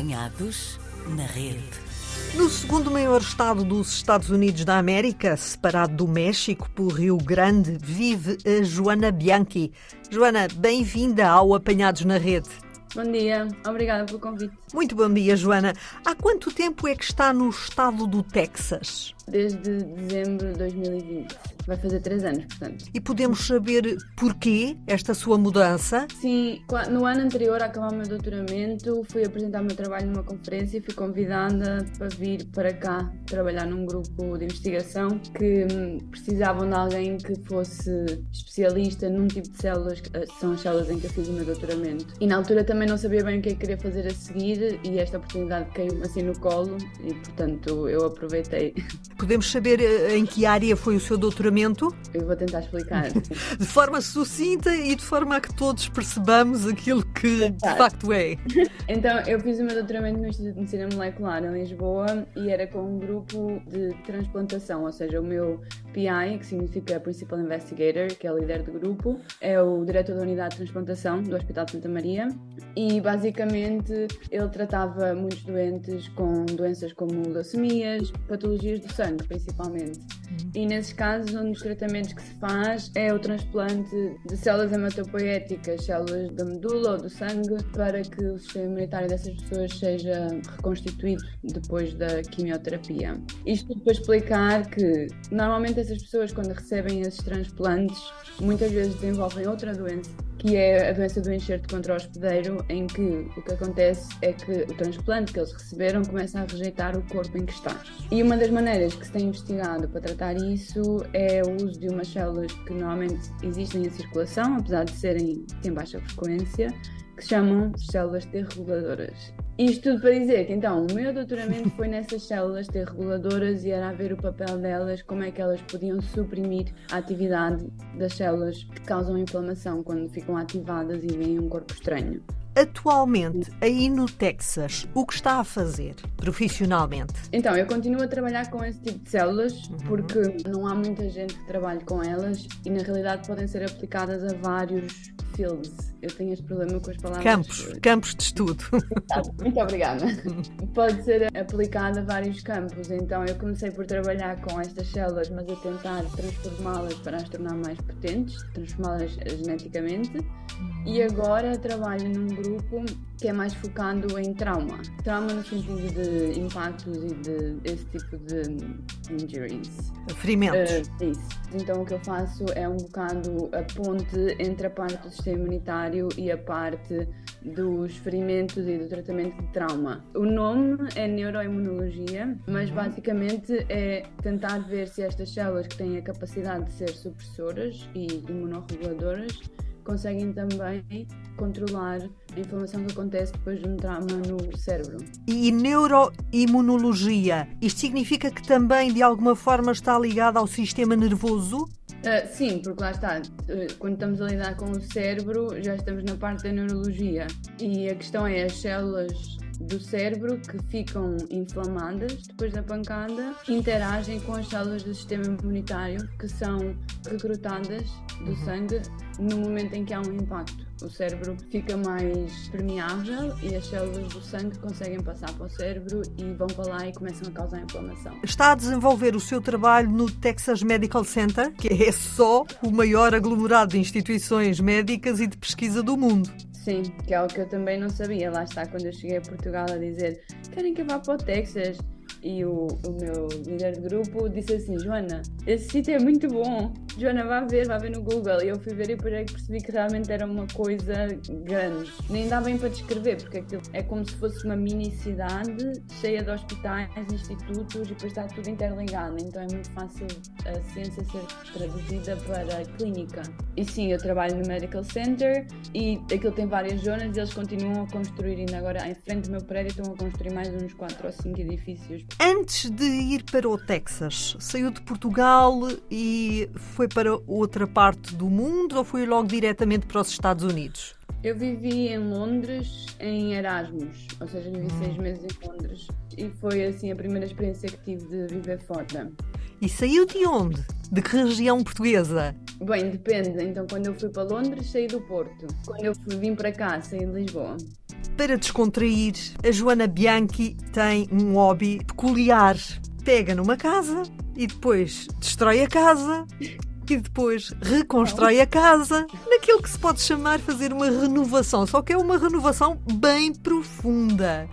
Apanhados na rede. No segundo maior estado dos Estados Unidos da América, separado do México por Rio Grande, vive a Joana Bianchi. Joana, bem-vinda ao Apanhados na Rede. Bom dia, obrigada pelo convite. Muito bom dia, Joana. Há quanto tempo é que está no estado do Texas? Desde dezembro de 2020. Vai fazer três anos, portanto. E podemos saber porquê esta sua mudança? Sim, no ano anterior a acabar o meu doutoramento, fui apresentar o meu trabalho numa conferência e fui convidada para vir para cá trabalhar num grupo de investigação que hum, precisavam de alguém que fosse especialista num tipo de células, que são as células em que eu fiz o meu doutoramento. E na altura também não sabia bem o que é que queria fazer a seguir e esta oportunidade caiu-me assim no colo e, portanto, eu aproveitei. Podemos saber eh, em que área foi o seu doutoramento? Eu vou tentar explicar. de forma sucinta e de forma a que todos percebamos aquilo que de facto é. Então, eu fiz o meu doutoramento no Instituto de Medicina Molecular em Lisboa e era com um grupo de transplantação, ou seja, o meu PI, que significa Principal Investigator, que é o líder do grupo, é o diretor da unidade de transplantação do Hospital de Santa Maria e basicamente ele tratava muitos doentes com doenças como leucemias, patologias do sangue principalmente. Uhum. E nesses casos, um dos tratamentos que se faz é o transplante de células hematopoéticas, células da medula ou do sangue, para que o sistema imunitário dessas pessoas seja reconstituído depois da quimioterapia. Isto para explicar que normalmente essas pessoas, quando recebem esses transplantes, muitas vezes desenvolvem outra doença que é a doença do enxerto contra o hospedeiro, em que o que acontece é que o transplante que eles receberam começa a rejeitar o corpo em que está. E uma das maneiras que se tem investigado para tratar isso é o uso de umas células que normalmente existem em circulação, apesar de serem em baixa frequência, que se chamam células T reguladoras. Isto tudo para dizer que então o meu doutoramento foi nessas células T reguladoras e era a ver o papel delas, como é que elas podiam suprimir a atividade das células que causam inflamação quando ficam ativadas e vêm um corpo estranho. Atualmente, aí no Texas, o que está a fazer profissionalmente? Então, eu continuo a trabalhar com esse tipo de células uhum. porque não há muita gente que trabalhe com elas e na realidade podem ser aplicadas a vários fields. Eu tenho este problema com as palavras. Campos, campos de estudo. Muito obrigada. Pode ser aplicada a vários campos. Então eu comecei por trabalhar com estas células, mas a tentar transformá-las para as tornar mais potentes, transformá-las geneticamente. E agora trabalho num grupo que é mais focado em trauma. Trauma no sentido de impactos e de esse tipo de injuries. Ferimentos. Uh, isso. Então o que eu faço é um bocado a ponte entre a parte do sistema imunitário e a parte dos ferimentos e do tratamento de trauma. O nome é neuroimunologia, mas uhum. basicamente é tentar ver se estas células que têm a capacidade de ser supressoras e imunorreguladoras conseguem também controlar a inflamação que acontece depois de um trauma no cérebro. E neuroimunologia, isto significa que também de alguma forma está ligada ao sistema nervoso? Uh, sim, porque lá está, uh, quando estamos a lidar com o cérebro, já estamos na parte da neurologia. E a questão é as células do cérebro que ficam inflamadas depois da pancada interagem com as células do sistema imunitário que são recrutadas do uhum. sangue no momento em que há um impacto. O cérebro fica mais permeável e as células do sangue conseguem passar para o cérebro e vão para lá e começam a causar inflamação. Está a desenvolver o seu trabalho no Texas Medical Center, que é só o maior aglomerado de instituições médicas e de pesquisa do mundo. Sim, que é o que eu também não sabia. Lá está, quando eu cheguei a Portugal a dizer querem que eu vá para o Texas. E o, o meu líder de grupo disse assim: Joana, esse sítio é muito bom. Joana, vá ver, vá ver no Google. E eu fui ver e depois é percebi que realmente era uma coisa grande. Nem dá bem para descrever, porque aquilo é como se fosse uma mini cidade cheia de hospitais, institutos e depois está tudo interligado. Então é muito fácil a ciência ser traduzida para clínica. E sim, eu trabalho no Medical Center e aquilo tem várias zonas e eles continuam a construir. Ainda agora, em frente do meu prédio, estão a construir mais uns 4 ou 5 edifícios Antes de ir para o Texas, saiu de Portugal e foi para outra parte do mundo ou foi logo diretamente para os Estados Unidos? Eu vivi em Londres em Erasmus, ou seja, vivi seis hum. meses em Londres e foi assim a primeira experiência que tive de viver fora. E saiu de onde? De que região portuguesa? Bem, depende. Então, quando eu fui para Londres, saí do Porto. Quando eu fui, vim para cá, saí de Lisboa. Para descontrair, a Joana Bianchi tem um hobby peculiar. Pega numa casa e depois destrói a casa e depois reconstrói a casa naquilo que se pode chamar fazer uma renovação, só que é uma renovação bem profunda.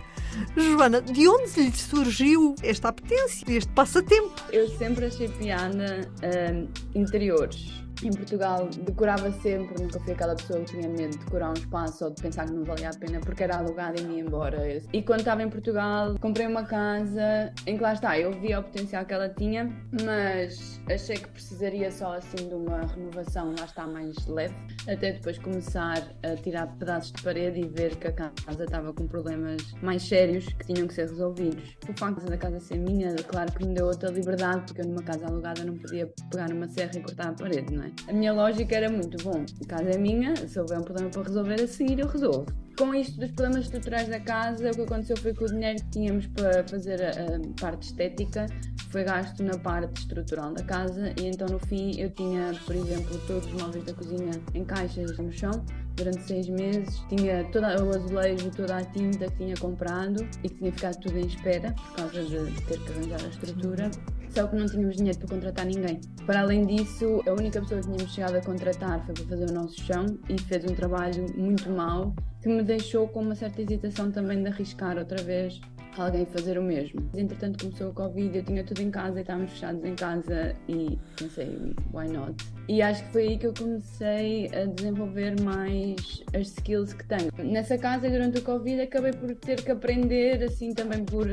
Joana, de onde lhe surgiu esta apetência, este passatempo? Eu sempre achei piada uh, interiores em Portugal decorava sempre, nunca fui aquela pessoa que tinha medo de decorar um espaço ou de pensar que não valia a pena porque era alugado e me ia embora. E quando estava em Portugal, comprei uma casa em que lá está, eu via o potencial que ela tinha, mas achei que precisaria só assim de uma renovação, lá está, mais leve, até depois começar a tirar pedaços de parede e ver que a casa estava com problemas mais sérios que tinham que ser resolvidos. O facto da casa ser minha, claro que me deu outra liberdade, porque eu numa casa alugada não podia pegar numa serra e cortar a parede, não é? A minha lógica era muito bom. A casa é minha, se houver um problema para resolver a seguir, eu resolvo. Com isto dos problemas estruturais da casa, o que aconteceu foi que o dinheiro que tínhamos para fazer a parte estética foi gasto na parte estrutural da casa e então no fim eu tinha, por exemplo, todos os móveis da cozinha em caixas no chão durante seis meses. Tinha todo o azulejo, toda a tinta que tinha comprado e que tinha ficado tudo em espera por causa de ter que arranjar a estrutura. Só que não tínhamos dinheiro para contratar ninguém. Para além disso, a única pessoa que tínhamos chegado a contratar foi para fazer o nosso chão e fez um trabalho muito mau que me deixou com uma certa hesitação também de arriscar outra vez alguém fazer o mesmo. Entretanto começou o Covid, eu tinha tudo em casa e estávamos fechados em casa e pensei, why not? E acho que foi aí que eu comecei a desenvolver mais as skills que tenho. Nessa casa, durante o Covid, acabei por ter que aprender, assim, também por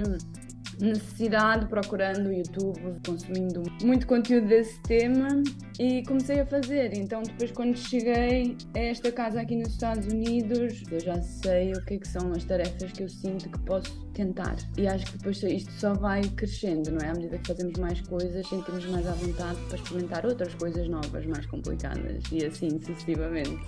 necessidade, procurando YouTube, consumindo muito conteúdo desse tema e comecei a fazer. Então, depois, quando cheguei a esta casa aqui nos Estados Unidos, eu já sei o que, é que são as tarefas que eu sinto que posso tentar. E acho que depois isto só vai crescendo, não é? À medida que fazemos mais coisas, sentimos mais à vontade para experimentar outras coisas novas, mais complicadas e assim sucessivamente.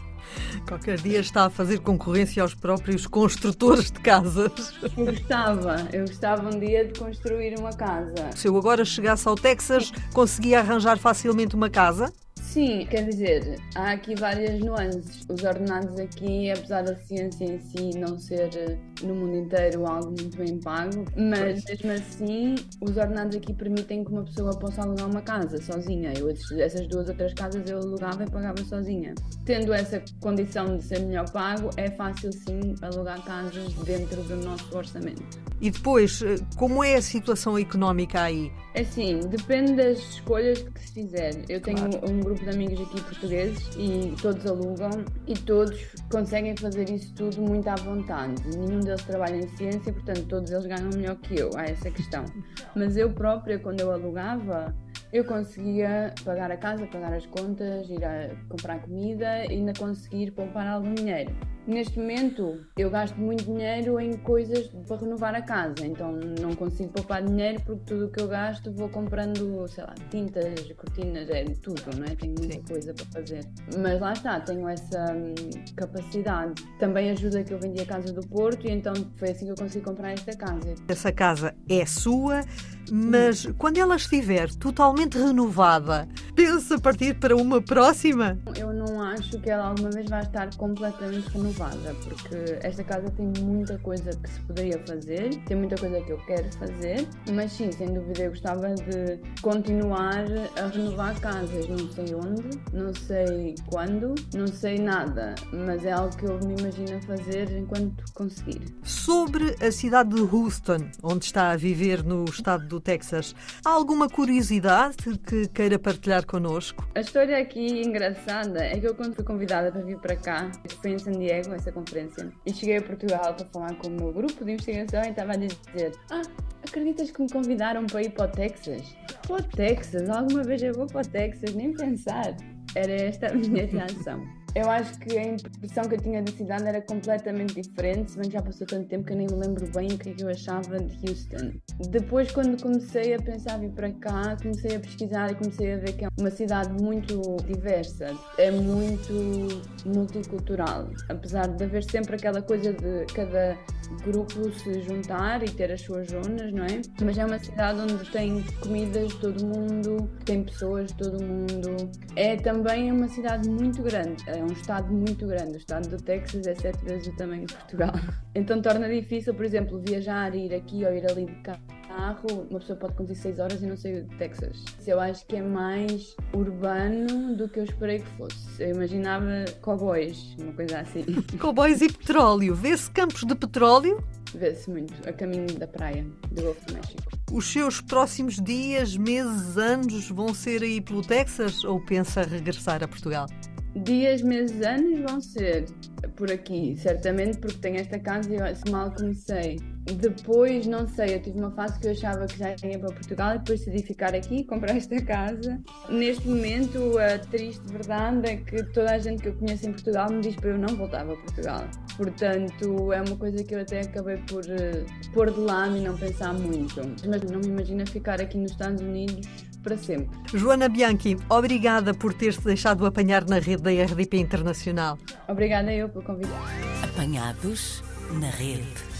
Qualquer dia está a fazer concorrência aos próprios construtores de casas. Eu gostava, eu gostava um dia de construir uma casa. Se eu agora chegasse ao Texas, conseguia arranjar facilmente uma casa? Sim, quer dizer, há aqui várias nuances. Os ordenados aqui, apesar da ciência em si não ser eh, no mundo inteiro algo muito bem pago, mas mesmo assim os ordenados aqui permitem que uma pessoa possa alugar uma casa sozinha. Eu, essas duas outras casas eu alugava e pagava sozinha. Tendo essa condição de ser melhor pago, é fácil sim alugar casas dentro do nosso orçamento. E depois, eh, como é a situação económica aí? É assim, depende das escolhas que se fizer. Eu tenho claro. um grupo de amigos aqui portugueses e todos alugam e todos conseguem fazer isso tudo muito à vontade. Nenhum deles trabalha em ciência, portanto todos eles ganham melhor que eu, há essa questão. Mas eu própria, quando eu alugava, eu conseguia pagar a casa, pagar as contas, ir a comprar comida e ainda conseguir poupar algum dinheiro. Neste momento, eu gasto muito dinheiro em coisas para renovar a casa, então não consigo poupar dinheiro porque tudo o que eu gasto vou comprando, sei lá, tintas, cortinas, é tudo, não é? Tenho muita Sim. coisa para fazer. Mas lá está, tenho essa hum, capacidade. Também ajuda que eu vendi a casa do Porto e então foi assim que eu consegui comprar esta casa. Essa casa é sua, mas quando ela estiver totalmente renovada, pensa partir para uma próxima? Eu acho que ela alguma vez vai estar completamente renovada porque esta casa tem muita coisa que se poderia fazer, tem muita coisa que eu quero fazer, mas sim, sem dúvida eu gostava de continuar a renovar casas. Não sei onde, não sei quando, não sei nada, mas é algo que eu me imagino fazer enquanto conseguir. Sobre a cidade de Houston, onde está a viver no estado do Texas, há alguma curiosidade que queira partilhar connosco? A história aqui engraçada é que eu quando fui convidada para vir para cá, foi em San Diego, essa conferência. E cheguei a Portugal para falar com o meu grupo de investigação e estava a dizer: Ah, acreditas que me convidaram para ir para o Texas? Para o Texas? Alguma vez eu vou para o Texas? Nem pensar. Era esta a minha reação. Eu acho que a impressão que eu tinha da cidade era completamente diferente, se bem que já passou tanto tempo que eu nem me lembro bem o que é que eu achava de Houston. Depois, quando comecei a pensar vir para cá, comecei a pesquisar e comecei a ver que é uma cidade muito diversa, é muito multicultural, apesar de haver sempre aquela coisa de cada grupo se juntar e ter as suas zonas, não é? Mas é uma cidade onde tem comidas de todo mundo, tem pessoas de todo mundo. É também uma cidade muito grande, é um estado muito grande. O estado do Texas é sete vezes o tamanho de Portugal. Então torna difícil, por exemplo, viajar, ir aqui ou ir ali de carro uma pessoa pode conduzir 6 horas e não sair de Texas. Eu acho que é mais urbano do que eu esperei que fosse. Eu imaginava cowboys, uma coisa assim. Cowboys e petróleo. Vê-se campos de petróleo? Vê-se muito, a caminho da praia do Golfo do México. Os seus próximos dias, meses, anos vão ser aí pelo Texas ou pensa regressar a Portugal? Dias, meses, anos vão ser por aqui, certamente, porque tenho esta casa e eu mal comecei. Depois, não sei, eu tive uma fase que eu achava que já ia para Portugal e depois decidi ficar aqui, comprar esta casa. Neste momento, a triste verdade é que toda a gente que eu conheço em Portugal me diz para eu não voltar para Portugal. Portanto, é uma coisa que eu até acabei por uh, pôr de lado e não pensar muito. Mas não me imagino ficar aqui nos Estados Unidos para sempre. Joana Bianchi, obrigada por ter-se deixado apanhar na rede da RDP Internacional. Obrigada eu pelo convite. Apanhados na rede.